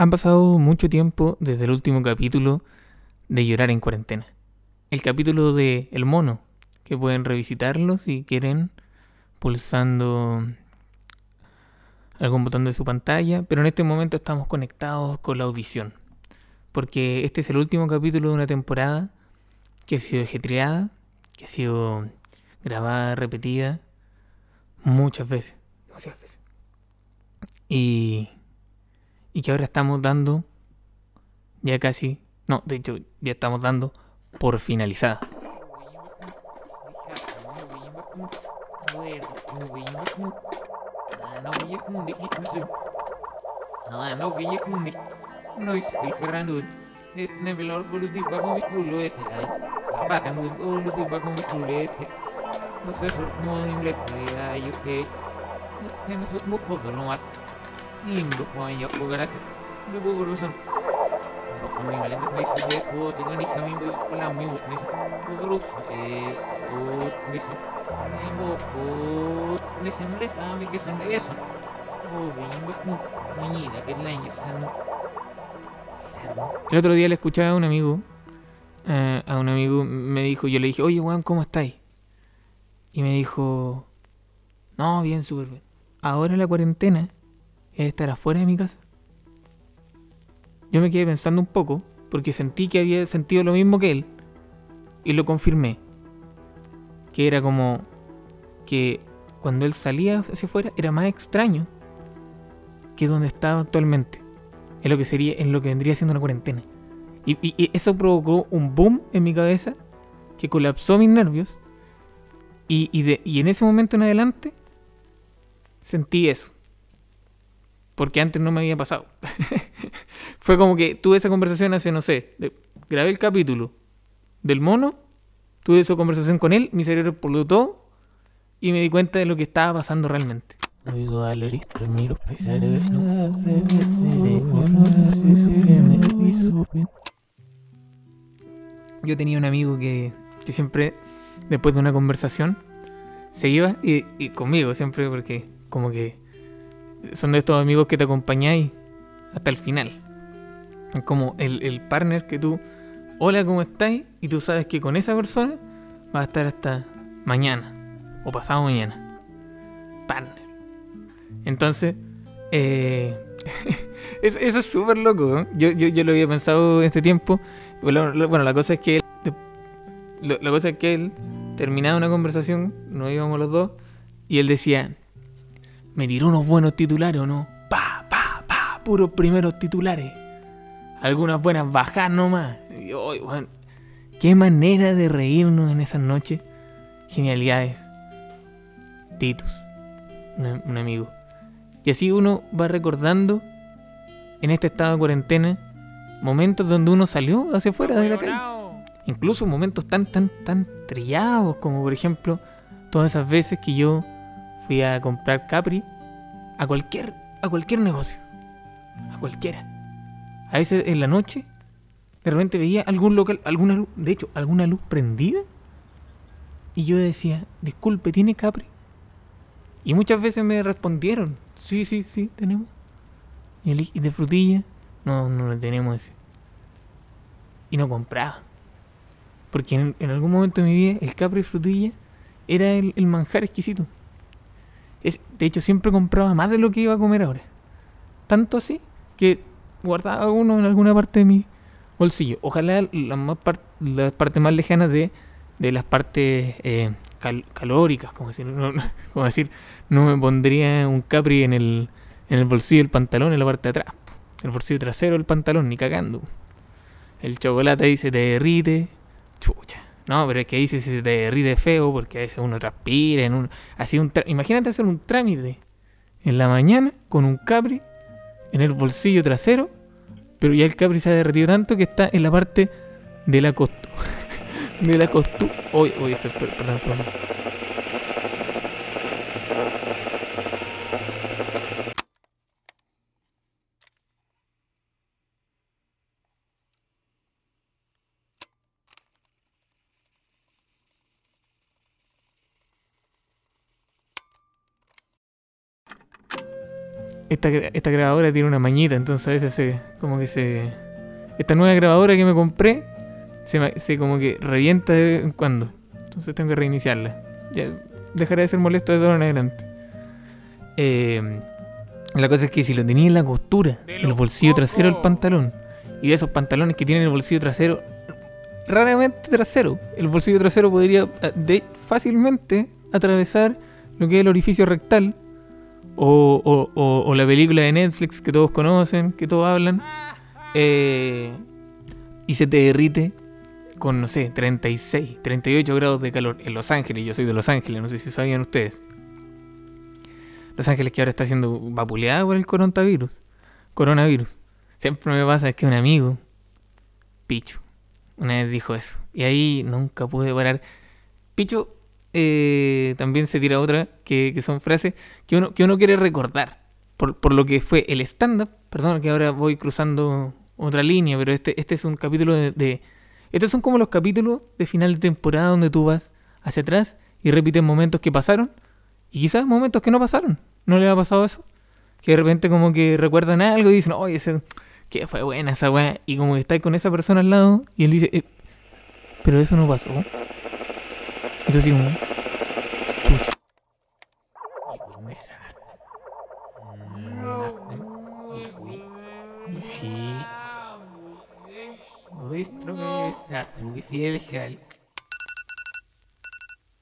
Ha pasado mucho tiempo desde el último capítulo de Llorar en Cuarentena. El capítulo de El Mono, que pueden revisitarlo si quieren, pulsando algún botón de su pantalla, pero en este momento estamos conectados con la audición, porque este es el último capítulo de una temporada que ha sido ejetreada, que ha sido grabada, repetida, muchas veces, demasiadas veces. Y y que ahora estamos dando ya casi, no, de hecho ya estamos dando por finalizada. Indo banyak berat. Dia berurusan. Kami malam ni saya ko dengan ni kami pulang mute ni. Terus eh ut ni si. Ni mo ut ni si mles ami que son de eso. Oh, bien, pues, mañana que la niña El otro día le escuchaba a un amigo, eh, a un amigo me dijo, yo le dije, oye Juan, ¿cómo estáis? Y me dijo, no, bien, súper bien. Ahora la cuarentena estar afuera de mi casa. Yo me quedé pensando un poco, porque sentí que había sentido lo mismo que él, y lo confirmé. Que era como que cuando él salía hacia afuera era más extraño que donde estaba actualmente. Es lo que sería, en lo que vendría siendo una cuarentena. Y, eso provocó un boom en mi cabeza que colapsó mis nervios. Y, de, y en ese momento en adelante sentí eso porque antes no me había pasado. Fue como que tuve esa conversación hace, no sé, grabé el capítulo del mono, tuve esa conversación con él, mi cerebro explotó y me di cuenta de lo que estaba pasando realmente. Yo tenía un amigo que, que siempre, después de una conversación, se iba y, y conmigo siempre porque como que son de estos amigos que te acompañáis hasta el final. Como el, el partner que tú, hola, ¿cómo estáis? Y tú sabes que con esa persona vas a estar hasta mañana o pasado mañana. Partner. Entonces, eh, eso es súper loco. Yo, yo, yo, lo había pensado en este tiempo. Bueno, la cosa es que él, la cosa es que él terminaba una conversación, nos íbamos los dos, y él decía, me tiró unos buenos titulares o no. Pa, pa, pa, puros primeros titulares. Algunas buenas bajas nomás. Y, bueno, qué manera de reírnos en esas noches. Genialidades. Titus, un, amigo. Y así uno va recordando en este estado de cuarentena momentos donde uno salió hacia afuera de la calle. Incluso momentos tan, tan, tan trillados como por ejemplo todas esas veces que yo fui a comprar Capri a cualquier, a cualquier negocio. A cualquiera. A veces en la noche, de repente veía algún local, alguna luz, de hecho, alguna luz prendida. Y yo decía, disculpe, ¿tiene Capri? Y muchas veces me respondieron, sí, sí, sí, tenemos. Y, de frutilla, no, no lo tenemos ese. Y no compraba. Porque en, algún momento de mi vida el Capri frutilla era el manjar exquisito de hecho, siempre compraba más de lo que iba a comer ahora. Tanto así que guardaba uno en alguna parte de mi bolsillo. Ojalá la, más las partes más lejanas de, de las partes eh, calóricas, como decir, no, como decir, no me pondría un capri en el, en el bolsillo del pantalón, en la parte de atrás, en el bolsillo trasero del pantalón, ni cagando. El chocolate se te derrite, chucha. No, pero es que ahí se, se te derrite feo porque a veces uno transpira. En un, así un Imagínate hacer un trámite en la mañana con un capri en el bolsillo trasero, pero ya el capri se ha derretido tanto que está en la parte de la costura. de la costura. Hoy, hoy, perdón, perdón. Esta, esta grabadora tiene una mañita, entonces a veces se, como que se... Esta nueva grabadora que me compré se, se como que revienta de vez en cuando. Entonces tengo que reiniciarla. Ya dejará de ser molesto de todo en adelante. Eh, la cosa es que si lo tenía en la costura, en el bolsillo trasero del pantalón, y de esos pantalones que tienen el bolsillo trasero, raramente trasero, el bolsillo trasero podría eh, de, fácilmente atravesar lo que es el orificio rectal, o, o- o- o la película de Netflix que todos conocen, que todos hablan, eh, y se te derrite con, no sé, 36, 38 grados de calor en Los Ángeles. Yo soy de Los Ángeles, no sé si sabían ustedes. Los Ángeles que ahora está siendo vapuleada por el coronavirus. Coronavirus. Siempre me pasa es que un amigo, Picho, una vez dijo eso. Y ahí nunca pude parar. Picho eh, también se tira otra, que, que son frases que uno, que uno quiere recordar. Por, por lo que fue el stand-up. Perdón que ahora voy cruzando otra línea, pero este, este es un capítulo de, Estos son como los capítulos de final de temporada donde tú vas hacia atrás y repites momentos que pasaron y quizás momentos que no pasaron. ¿No le ha pasado eso? Que de repente como que recuerdan algo y dicen, oye, ese, que fue buena esa weá. Y como que está con esa persona al lado y él dice, "Eh, pero eso no pasó. Sí, como... Chucha.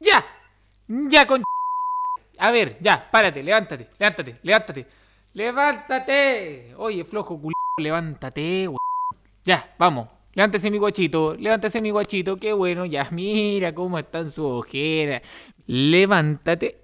¡Ya! ¡Ya, con... A ver, ya, párate, levántate, levántate, levántate. ¡Levántate! Oye, flojo culo, levántate, Ya, vamos. Levántese mi guachito, levántese mi guachito, qué bueno, ya, mira cómo están sus ojeras. Levántate.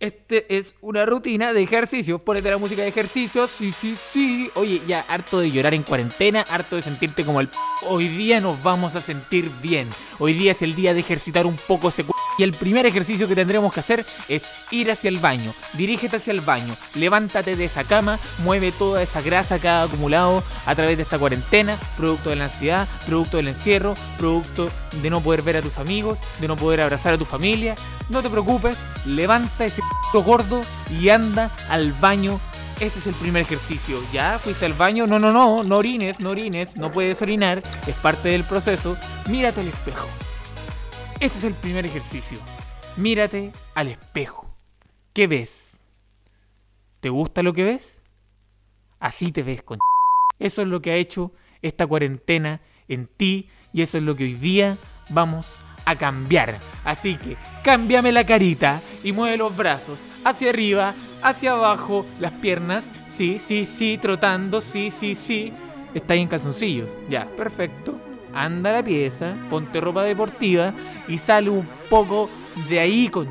Este es una rutina de ejercicios. Ponete la música de ejercicios. Sí, sí, sí. Oye, ya harto de llorar en cuarentena, harto de sentirte como el p. Hoy día nos vamos a sentir bien. Hoy día es el día de ejercitar un poco ese Y el primer ejercicio que tendremos que hacer es ir hacia el baño. Dirígete hacia el baño. Levántate de esa cama. Mueve toda esa grasa que ha acumulado a través de esta cuarentena. Producto de la ansiedad, producto del encierro, producto de no poder ver a tus amigos, de no poder abrazar a tu familia. No te preocupes. Levanta ese gordo y anda al baño ese es el primer ejercicio. ¿Ya fuiste al baño? No, no, no, no orines, no orines, no puedes orinar, es parte del proceso. Mírate al espejo. Ese es el primer ejercicio. Mírate al espejo. ¿Qué ves? ¿Te gusta lo que ves? Así te ves, con. Eso es lo que ha hecho esta cuarentena en ti y eso es lo que hoy día vamos a cambiar. Así que cámbiame la carita y mueve los brazos hacia arriba, hacia abajo, las piernas. Sí, sí, sí, trotando, sí, sí, sí. Está ahí en calzoncillos. Ya, perfecto. Anda a la pieza, ponte ropa deportiva y sale un poco de ahí con...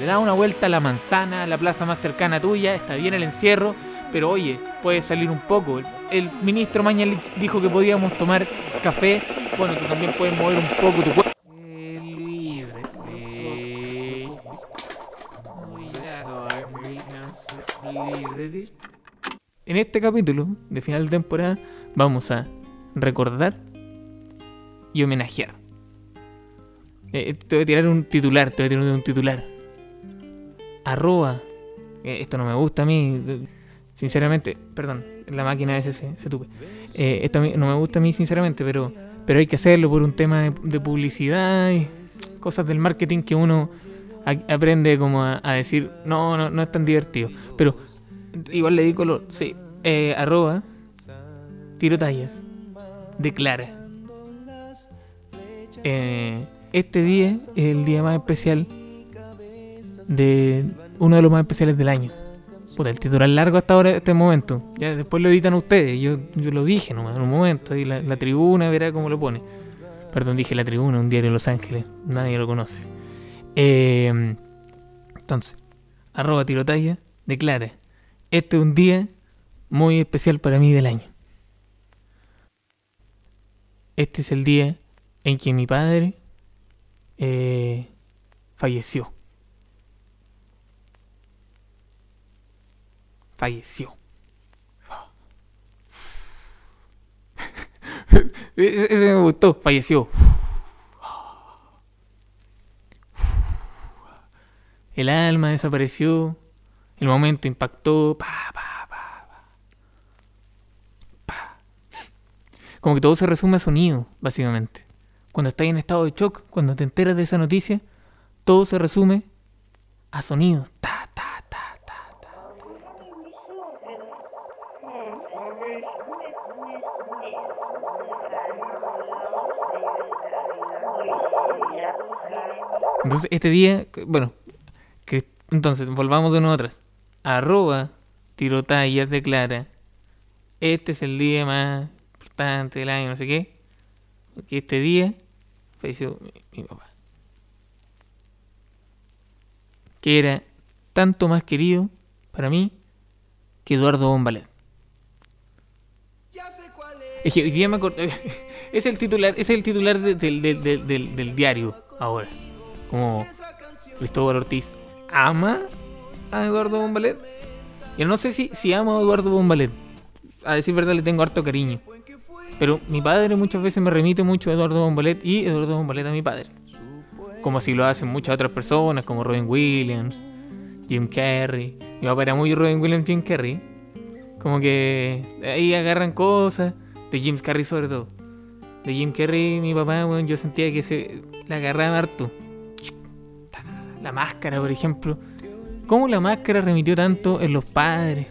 Le da una vuelta a la manzana, a la plaza más cercana tuya, está bien el encierro, pero oye, puedes salir un poco. El ministro Mañalich dijo que podíamos tomar café, bueno, tú también puedes mover un poco tu cuerpo. Eh. Eh. En este capítulo de final de temporada vamos a recordar y homenajear. Eh, te voy a tirar un titular, te voy a tirar un titular. Arroba. eh, esto no me gusta a mí. eh, Sinceramente, perdón, la máquina a veces se, se tupe. Eh, esto a mí- no me gusta a mí, sinceramente, pero, pero hay que hacerlo por un tema de, publicidad y cosas del marketing que uno aprende como a, a decir, no, no, no es tan divertido. Pero igual le di color. Sí, eh, arroba tiro tallas. Declara. Eh, este día es el día más especial de uno de los más especiales del año. Puta, el titular largo hasta ahora, este momento. Ya después lo editan ustedes. Yo, yo lo dije nomás en un momento. Y la, la tribuna verá cómo lo pone. Perdón, dije la tribuna, un diario de Los Ángeles. Nadie lo conoce. Eh, entonces, arroba tirotalla, declara. Este es un día muy especial para mí del año. Este es el día en que mi padre eh, falleció. Falleció. E-, e-, ese me gustó, falleció. El alma desapareció, el momento impactó. Pa, pa, pa, pa, Como que todo se resume a sonido, básicamente. Cuando estás en estado de shock, cuando te enteras de esa noticia, todo se resume a sonido. Ta, ta, ta, ta, ta. Entonces, este día, bueno, que- entonces, volvamos de nuevo atrás. Arroba tirotallas declara, este es el día más importante del año, no sé qué, porque este día mi, papá. Que era tanto más querido para mí que Eduardo Bombalet. Es que hoy me acordé. Es el titular, es el titular de- del, del- del- del- del diario ahora. Como Cristóbal Ortiz ama a Eduardo Bombalet. Yo no sé si, si amo a Eduardo Bombalet. A decir verdad le tengo harto cariño. Pero mi padre muchas veces me remite mucho a Eduardo Bombalet y Eduardo Bombalet a mi padre. Como así lo hacen muchas otras personas, como Robin Williams, Jim Carrey. Mi papá era muy Robin Williams, Jim Carrey. Como que ahí agarran cosas, de Jim Carrey sobre todo. De Jim Carrey, mi papá, weón, yo sentía que se la agarraba harto. La máscara, por ejemplo. ¿Cómo la máscara remitió tanto en los padres?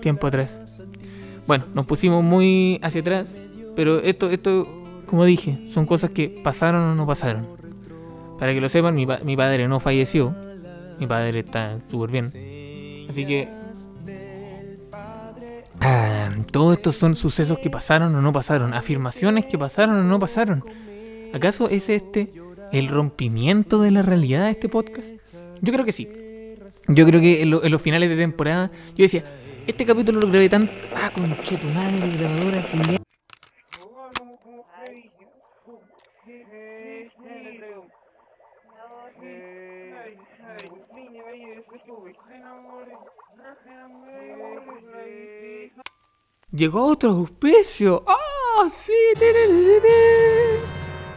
Tiempo atrás. Bueno, nos pusimos muy hacia atrás. Pero esto, esto, como dije, son cosas que pasaron o no pasaron. Para que lo sepan, mi, pa- mi padre no falleció. Mi padre está súper bien. Así que. Ah, todos estos son sucesos que pasaron o no pasaron. Afirmaciones que pasaron o no pasaron. ¿Acaso es este el rompimiento de la realidad de este podcast? Yo creo que sí. Yo creo que en, en los finales de temporada, yo decía, este capítulo lo grabé tan. Ah, conche tu madre, grabadora, culiá. Llegó otro auspicio. ¡Ah, sí! tererere!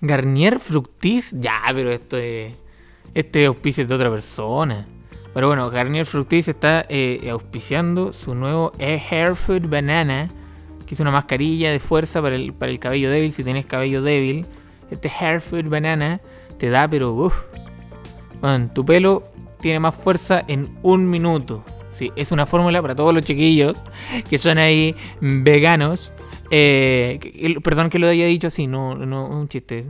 Garnier Fructis. Ya, pero esto es. Este auspicio es de otra persona. Pero bueno, Garnier Fructis está eh, auspiciando su nuevo Hair Food Banana. Que es una mascarilla de fuerza para el, para el cabello débil. Si tienes cabello débil, este Hair Food Banana te da, pero uff. Bueno, tu pelo tiene más fuerza en un minuto. Sí, es una fórmula para todos los chiquillos que son ahí veganos. Eh, perdón que lo haya dicho así, no, no, un chiste.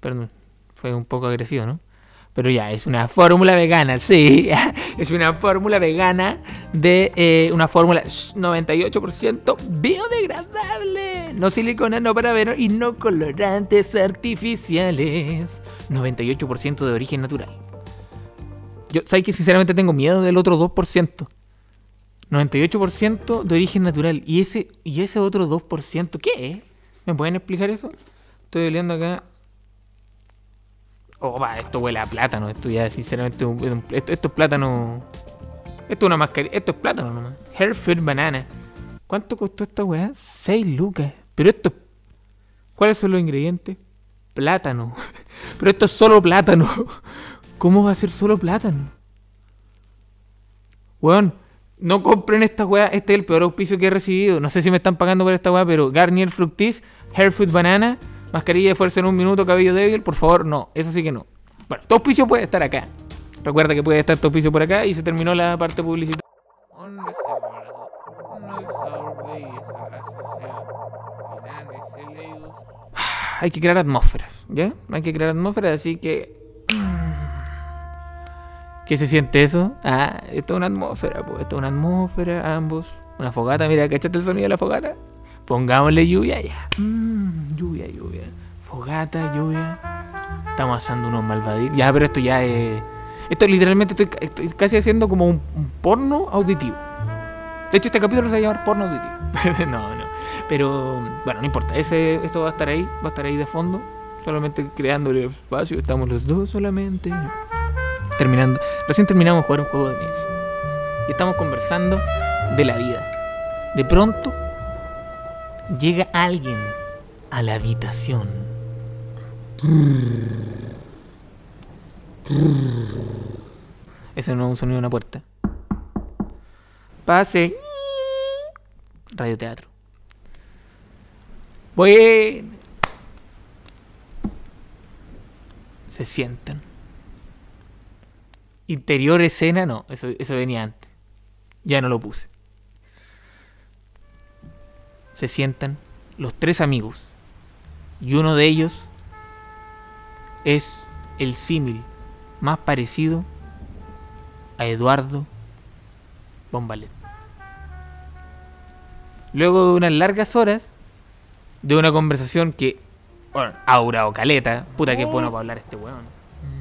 Perdón, fue un poco agresivo, ¿no? Pero ya, es una fórmula vegana, sí. Es una fórmula vegana de eh, una fórmula shh, 98% biodegradable. No silicona, no parabeno y no colorantes artificiales. 98% de origen natural. Yo, ¿sabes que sinceramente tengo miedo del otro 2%? 98% de origen natural. ¿Y ese, ¿Y ese otro 2% qué? ¿Me pueden explicar eso? Estoy leyendo acá. Oh, va, esto huele a plátano. Esto ya, sinceramente, esto, esto es plátano. Esto es una mascarilla. Esto es plátano nomás. Hair Food Banana. ¿Cuánto costó esta weá? 6 lucas. Pero esto. ¿Cuáles son los ingredientes? Plátano. Pero esto es solo plátano. ¿Cómo va a ser solo plátano? Weón, no compren esta weá. Este es el peor auspicio que he recibido. No sé si me están pagando por esta weá, pero Garnier Fructis, Hair Food Banana, mascarilla de fuerza en un minuto, cabello débil, por favor, no. Eso sí que no. Bueno, tu auspicio puede estar acá. Recuerda que puede estar tu auspicio por acá y se terminó la parte publicitaria. Hay que crear atmósferas, ¿ya? Hay que crear atmósferas, así que. ¿Qué se siente eso? Ah, esto es una atmósfera, pues. Esto es una atmósfera, ambos. Una fogata, mira, ¿cachaste el sonido de la fogata? Pongámosle lluvia ya. Mm, lluvia, lluvia. Fogata, lluvia. Estamos haciendo unos malvadillos. Ya, pero esto ya es. Esto literalmente estoy, estoy casi haciendo como un, porno auditivo. De hecho, este capítulo se va a llamar porno auditivo. no, no. Pero bueno, no importa. Ese, esto va a estar ahí, va a estar ahí de fondo. Solamente creando el espacio. Estamos los dos solamente. Terminando. Recién terminamos de jugar un juego de mesa. Y estamos conversando de la vida. De pronto llega alguien a la habitación. Ese no es un sonido de una puerta. Pase. Radioteatro. Bueno. Se sientan. Interior escena, no, eso, eso venía antes. Ya no lo puse. Se sientan los tres amigos. Y uno de ellos es el símil más parecido a Eduardo Bombalet. Luego de unas largas horas de una conversación que bueno, ha durado caleta, puta que bueno para hablar este weón.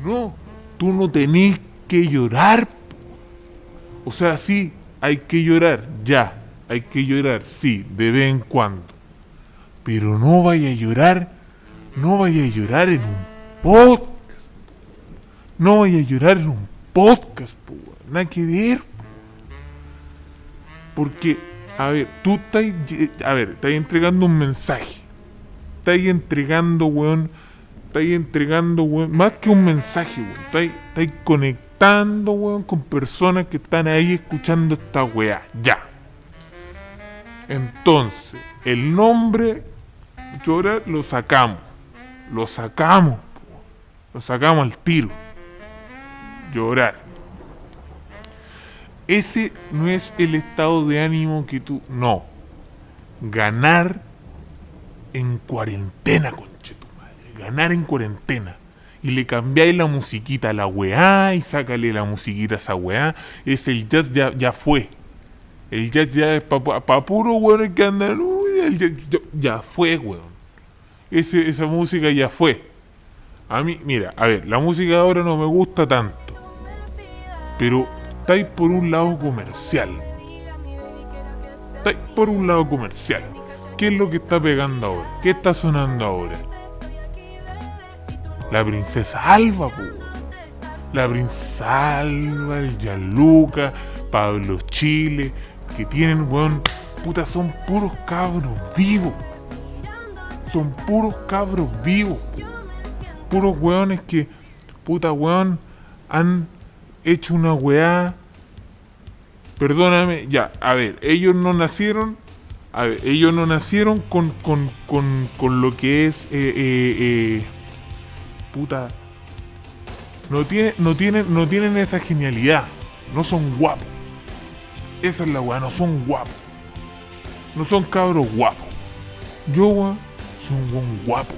No, tú no tenés que llorar. O sea, sí, hay que llorar, ya. Hay que llorar, sí, de vez en cuando. Pero no vaya a llorar, no vaya a llorar en un podcast. No vaya a llorar en un podcast, po, weón. nada que ver. po. Porque, a ver, tú estás, a ver, estás entregando un mensaje. Estás entregando, weón, estás entregando, weón, más que un mensaje, weón. Estás conectando, weón, con personas que están ahí escuchando esta weá. Ya. Entonces, el nombre llora lo sacamos. Lo sacamos. Lo sacamos al tiro. Llorar. Ese no es el estado de ánimo que tú. No. Ganar en cuarentena, conchetumadre. Ganar en cuarentena. Y le cambiáis la musiquita a la weá y sácale la musiquita a esa weá. Es el jazz ya, ya fue. El jazz ya es pa puro weón que andan. uy, el jazz ya, ya fue, weón. Ese- esa música ya fue. A mí, mira, a ver, la música de ahora no me gusta tanto. Pero estáis por un lado comercial. Estáis por un lado comercial. ¿Qué es lo que está pegando ahora? ¿Qué está sonando ahora? La princesa Alba, po. La princesa Alba, el Gianluca, Pablo Chile, que tienen, weón, puta, son puros cabros vivos. Son puros cabros vivos. Puros weones que, puta, weón, han hecho una weá. Perdóname, ya, a ver, ellos no nacieron. A ver, ellos no nacieron con, con, con, con lo que es. Eh, eh, eh, puta. No, no, tienen, no tienen esa genialidad. No son guapos. Esa es la weá, no son guapos. No son cabros guapos. Yo, weón, soy un weón guapo.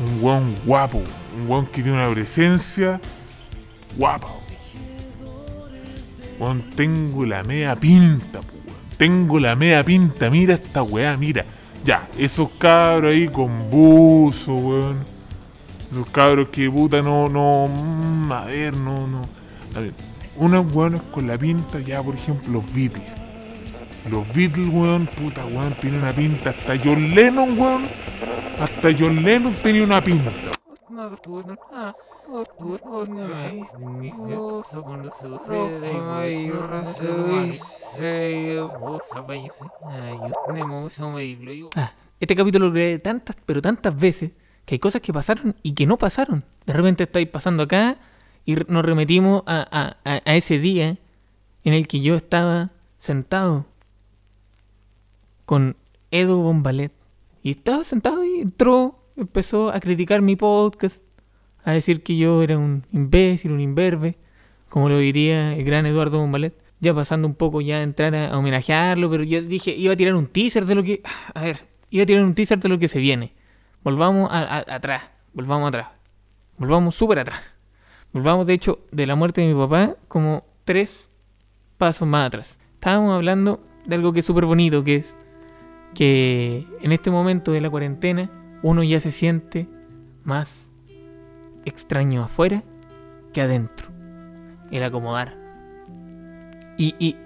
Un weón guapo. Un weón que tiene una presencia guapa. Weón, tengo la media pinta, weón. Tengo la media pinta. Mira esta weá, mira. Ya, esos cabros ahí con buzo, weón. Esos cabros que puta no, no. mm, a ver, no, no. A ver, unos weones con la pinta, ya por ejemplo, los Beatles. Los Beatles, weón, puta weón, tiene una pinta. Hasta John Lennon, weón. Hasta John Lennon tenía una pinta. Ah, este capítulo lo grabé tantas, pero tantas veces que hay cosas que pasaron y que no pasaron. De repente estáis pasando acá y nos remetimos a, a- a- ese día en el que yo estaba sentado con Edo Bombalet. Y estaba sentado y entró, empezó a criticar mi podcast, a decir que yo era un imbécil, un imberbe, como lo diría el gran Eduardo Bombalet. Ya pasando un poco ya entrar a, homenajearlo, pero yo dije, iba a tirar un teaser de lo que... A ver, iba a tirar un teaser de lo que se viene. Volvamos a- a- atrás, volvamos atrás. Volvamos súper atrás. Volvamos, de hecho, de la muerte de mi papá como tres pasos más atrás. Estábamos hablando de algo que es súper bonito, que es que en este momento de la cuarentena uno ya se siente más extraño afuera que adentro. El acomodar. Y, y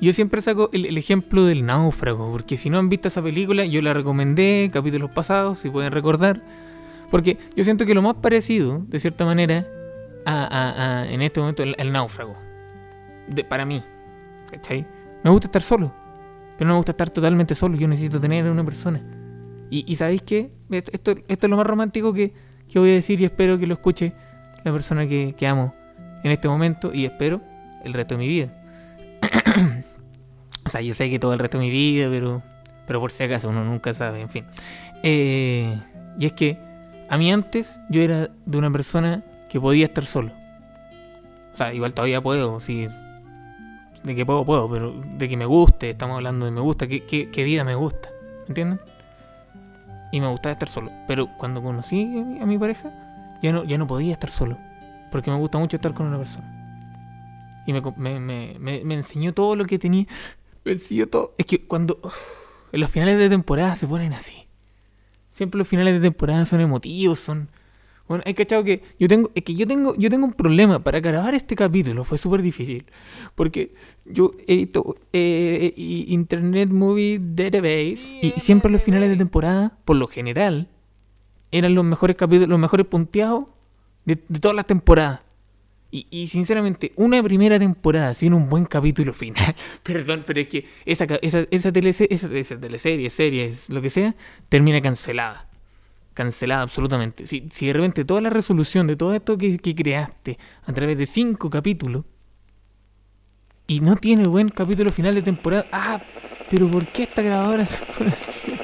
yo siempre saco el, el ejemplo del náufrago, porque si no han visto esa película, yo la recomendé, capítulos pasados, si pueden recordar. Porque yo siento que lo más parecido, de cierta manera, en este momento, el, náufrago. De- para mí. ¿Cachai? Me gusta estar solo. Pero no me gusta estar totalmente solo. Yo necesito tener a una persona. Y, ¿sabéis qué? Esto, esto, es lo más romántico que, que voy a decir y espero que lo escuche la persona que, que amo en este momento y espero el resto de mi vida. o sea, yo sé que todo el resto de mi vida, pero pero por si acaso uno nunca sabe, en fin. Eh, y es que a mí antes yo era de una persona que podía estar solo. O sea, igual todavía puedo, sí. De que puedo, puedo, pero de que me guste, estamos hablando de me gusta, qué, qué, qué vida me gusta, ¿me entienden? Y me gustaba estar solo. Pero cuando conocí a mi, a mi pareja, ya no, ya no podía estar solo. Porque me gusta mucho estar con una persona. Y me, me, me- me enseñó todo lo que tenía. Me enseñó todo. Es que cuando. En los finales de temporada se ponen así. Siempre los finales de temporada son emotivos, son. Bueno, hay cachado que yo tengo. Es que yo tengo. Yo tengo un problema. Para grabar este capítulo fue súper difícil. Porque yo he visto eh, y- Internet Movie Database. Y siempre los finales de temporada, por lo general, eran los mejores capítulos, los mejores punteados de, de todas las temporadas. Y, y sinceramente, una primera temporada sin un buen capítulo final, perdón, pero es que esa, esa, esa, telese- esa, esa teleserie, series, lo que sea, termina cancelada. Cancelada absolutamente. Si, si de repente toda la resolución de todo esto que, que creaste a través de cinco capítulos y no tiene buen capítulo final de temporada, ah, pero ¿por qué esta grabadora se pone así?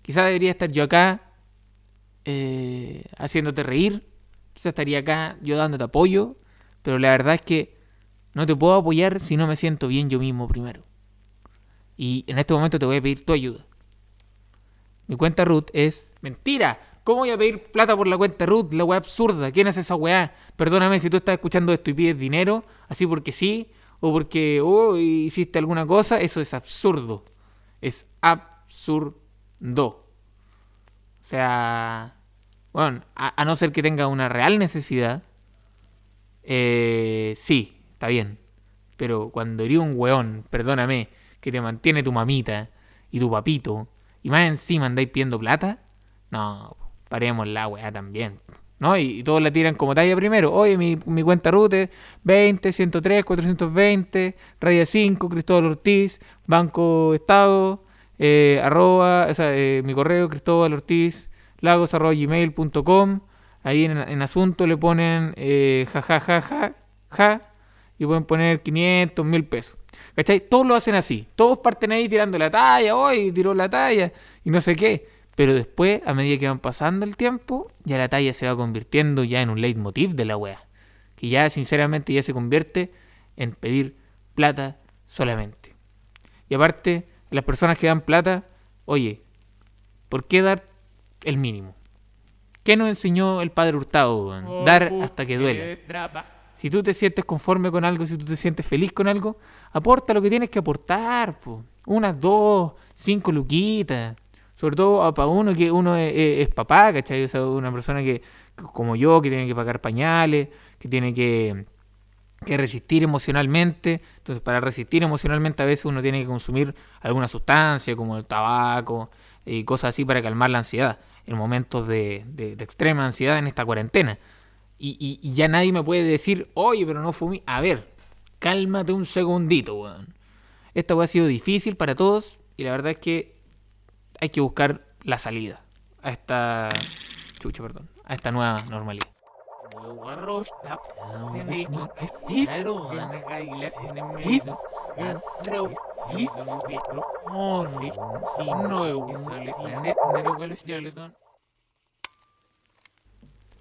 Quizás debería estar yo acá eh, haciéndote reír. Quizás estaría acá yo dándote apoyo. Pero la verdad es que no te puedo apoyar si no me siento bien yo mismo primero. Y en este momento te voy a pedir tu ayuda. Mi cuenta root es mentira. ¿Cómo voy a pedir plata por la cuenta root? La weá absurda. ¿Quién hace esa weá? Perdóname si tú estás escuchando esto y pides dinero, así porque sí, o porque oh, hiciste alguna cosa. Eso es absurdo. Es absurdo. O sea, bueno, a, no ser que tenga una real necesidad, eh, sí, está bien. Pero cuando eres un weón, perdóname, que te mantiene tu mamita y tu papito, y más encima andáis pidiendo plata, no, paremos la weá también. ¿No? Y, todos la tiran como talla primero. Oye, mi, mi cuenta root es 20, 103, 420, raya 5, Cristóbal Ortiz, Banco Estado, eh, arroba, o sea, eh, mi correo, Cristóbal Ortiz, lagos arroba gmail.com. Ahí en, en asunto le ponen eh, ja, ja, ja, ja, ja, y pueden poner 500, 1000 pesos. ¿Cachai? Todos lo hacen así. Todos parten ahí tirando la talla, hoy tiró la talla, y no sé qué. Pero después, a medida que van pasando el tiempo, ya la talla se va convirtiendo ya en un leitmotiv de la wea. Que ya, sinceramente, ya se convierte en pedir plata solamente. Y aparte, las personas que dan plata, oye, ¿por qué dar el mínimo? ¿Qué nos enseñó el padre Hurtado? weón? Dar hasta que duela. Si tú te sientes conforme con algo, si tú te sientes feliz con algo, aporta lo que tienes que aportar. po. Unas dos, cinco luquitas. Sobre todo para uno que uno es, es- es papá, ¿cachai? O sea, una persona que como yo, que tiene que pagar pañales, que tiene que, que resistir emocionalmente. Entonces, para resistir emocionalmente a veces uno tiene que consumir alguna sustancia, como el tabaco y cosas así para calmar la ansiedad en momentos de, de- de extrema ansiedad en esta cuarentena. Y, y- y ya nadie me puede decir, oye, pero no fumí. A ver, cálmate un segundito, weón. Esta weá ha sido difícil para todos y la verdad es que hay que buscar la salida a esta... Chucha, perdón. A esta nueva normalidad.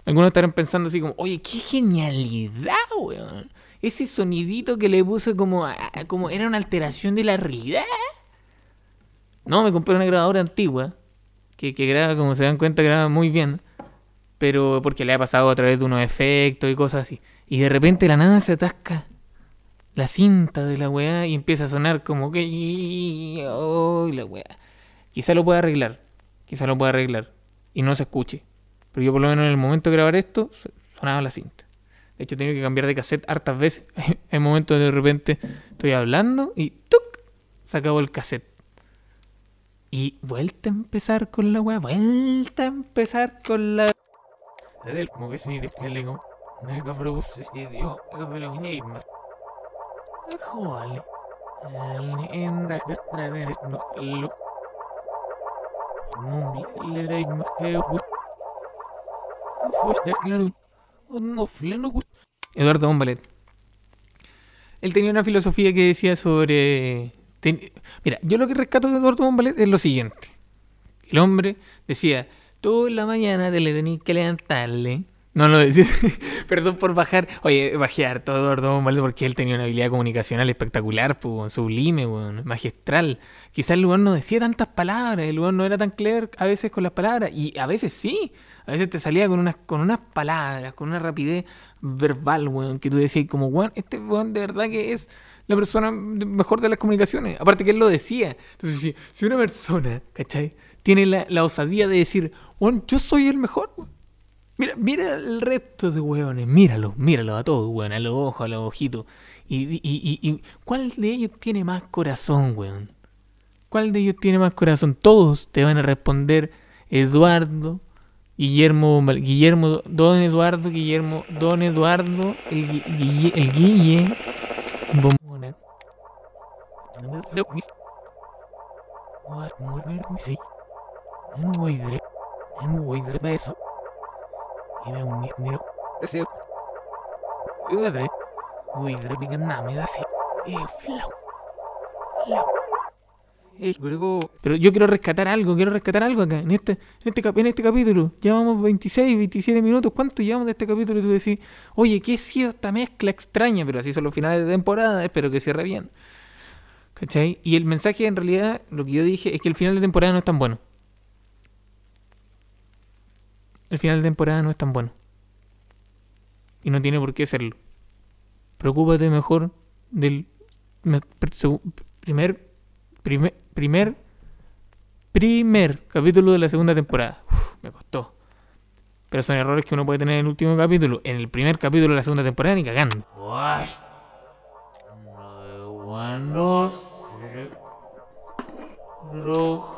Algunos estarán pensando así como, oye, qué genialidad, weón. Ese sonidito que le puse como, como era una alteración de la realidad. No, me compré una grabadora antigua, que, graba, como se dan cuenta, graba muy bien. Pero porque le ha pasado a través de unos efectos y cosas así. Y de repente la nada se atasca la cinta de la weá y empieza a sonar como que... Oh, la weá. Quizá lo pueda arreglar. Quizá lo pueda arreglar. Y no se escuche. Pero yo por lo menos en el momento de grabar esto, so- sonaba la cinta. De hecho, he tenido que cambiar de cassette hartas veces. Hay momentos de, repente estoy hablando y ¡tuc! se acabó el cassette. Y vuelta a empezar con la weá, vuelta a empezar con la... como que si Este Eduardo Bombalet. Él tenía una filosofía que decía sobre. Mira, yo lo que rescato de Eduardo Bombalet es lo siguiente. El hombre decía, tú en la mañana te le tenés que levantarle. No lo decía. Perdón por bajar. Oye, bajé harto a Eduardo porque él tenía una habilidad comunicacional espectacular, pues, sublime, weón, magistral. Quizás el lugar no decía tantas palabras, el lugar no era tan clever a veces con las palabras, y a veces sí. A veces te salía con unas, con unas palabras, con una rapidez verbal, weón, que tú decías como, weón, este weón de verdad que es la persona mejor de las comunicaciones. Aparte que él lo decía. Entonces, si, si una persona, ¿cachai? Tiene la, la osadía de decir, weón, yo soy el mejor, weón. Mira, mira el resto de weones, míralo, míralo a todos, weón, a los ojos, a los ojitos. Y, y, y, ¿cuál de ellos tiene más corazón, weón? ¿Cuál de ellos tiene más corazón? Todos te van a responder Eduardo, Guillermo, Guillermo, Don Eduardo, Guillermo, Don Eduardo, el, Gui- Guille, el Guille, Bomona. Ese Padre, uy, repiten nada, me da así. Eh, flau, flau. es luego Pero yo quiero rescatar algo, quiero rescatar algo acá, en este, en este, en este capítulo. Llevamos 26, 27 minutos. ¿Cuánto llevamos de este capítulo? Y tú decís, oye, ¿qué ha sido esta mezcla extraña? Pero así son los finales de temporada, espero que cierre bien. ¿Cachai? Y el mensaje, en realidad, lo que yo dije es que el final de temporada no es tan bueno. El final de temporada no es tan bueno. Y no tiene por qué serlo. Preocúpate mejor del primer, primer, primer, primer capítulo de la segunda temporada. Uf, me costó. Pero son errores que uno puede tener en el último capítulo. En el primer capítulo de la segunda temporada ni cagando. Roja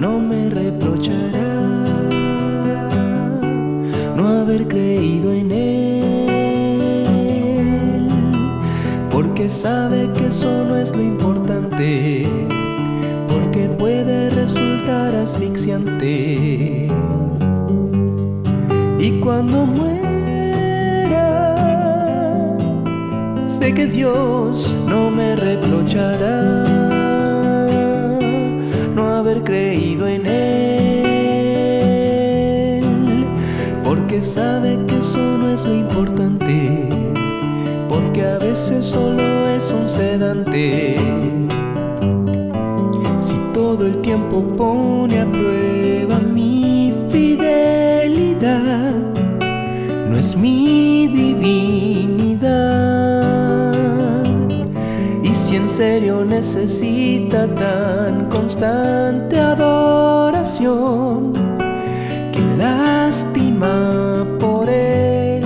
no me reprochará no haber creído en Él, porque sabe que eso no es lo importante, porque puede resultar asfixiante. Y cuando muera, sé que Dios no me reprochará sabe que eso no es lo importante, porque a veces solo es un sedante. Si todo el tiempo pone a prueba mi fidelidad, no es mi divinidad. Y si en serio necesita tan constante adoración, que por él,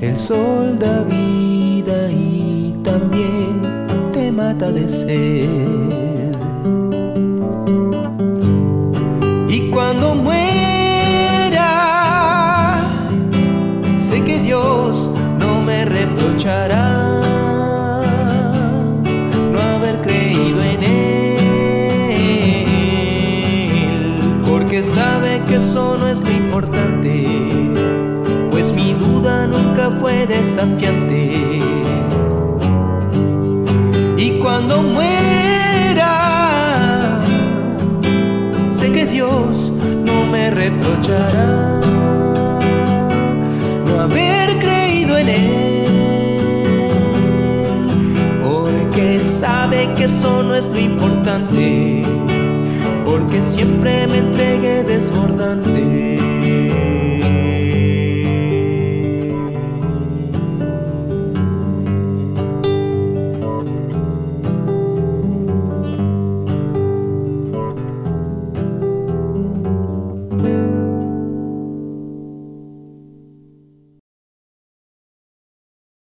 el sol da vida y también te mata de sed. Y cuando muera, sé que Dios no me reprochará Y cuando muera, sé que Dios no me reprochará no haber creído en Él, porque sabe que eso no es lo importante, porque siempre me entregué.